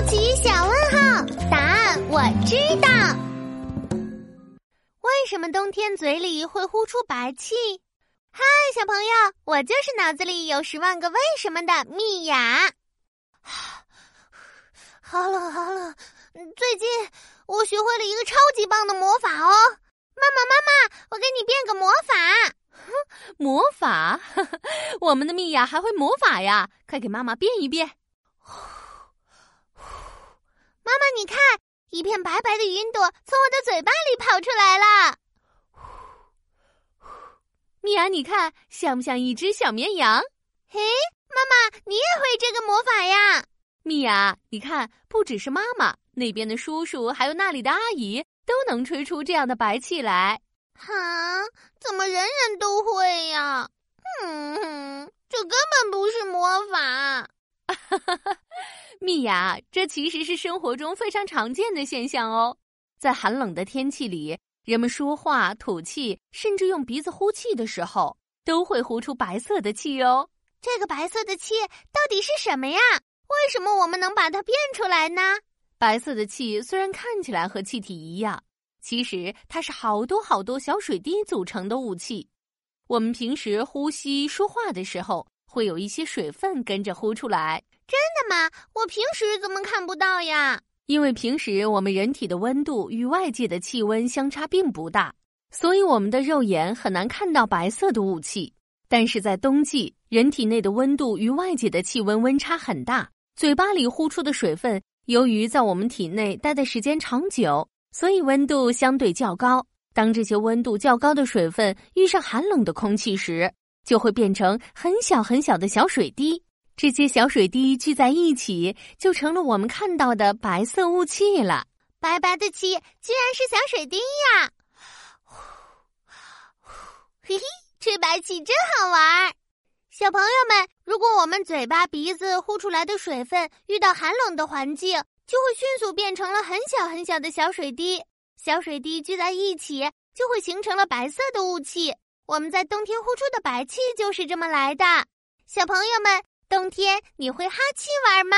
好奇小问号，答案我知道。为什么冬天嘴里会呼出白气？嗨，小朋友，我就是脑子里有十万个为什么的蜜雅。好冷，好冷！最近我学会了一个超级棒的魔法哦。妈妈，妈妈，我给你变个魔法。魔法？我们的蜜雅还会魔法呀！快给妈妈变一变。妈妈，你看，一片白白的云朵从我的嘴巴里跑出来了。米娅，你看，像不像一只小绵羊？嘿，妈妈，你也会这个魔法呀？米娅，你看，不只是妈妈，那边的叔叔还有那里的阿姨都能吹出这样的白气来。哈？怎么人人都会呀？嗯，这根本不是魔法。哈哈哈。蜜呀，这其实是生活中非常常见的现象哦。在寒冷的天气里，人们说话、吐气，甚至用鼻子呼气的时候，都会呼出白色的气哦。这个白色的气到底是什么呀？为什么我们能把它变出来呢？白色的气虽然看起来和气体一样，其实它是好多好多小水滴组成的雾气。我们平时呼吸、说话的时候，会有一些水分跟着呼出来。真的吗？我平时怎么看不到呀？因为平时我们人体的温度与外界的气温相差并不大，所以我们的肉眼很难看到白色的雾气。但是在冬季，人体内的温度与外界的气温温差很大，嘴巴里呼出的水分，由于在我们体内待的时间长久，所以温度相对较高。当这些温度较高的水分遇上寒冷的空气时，就会变成很小很小的小水滴。这些小水滴聚在一起，就成了我们看到的白色雾气了。白白的气，居然是小水滴呀！呼嘿嘿，吹白气真好玩儿。小朋友们，如果我们嘴巴、鼻子呼出来的水分遇到寒冷的环境，就会迅速变成了很小很小的小水滴。小水滴聚在一起，就会形成了白色的雾气。我们在冬天呼出的白气就是这么来的。小朋友们。冬天你会哈气玩吗？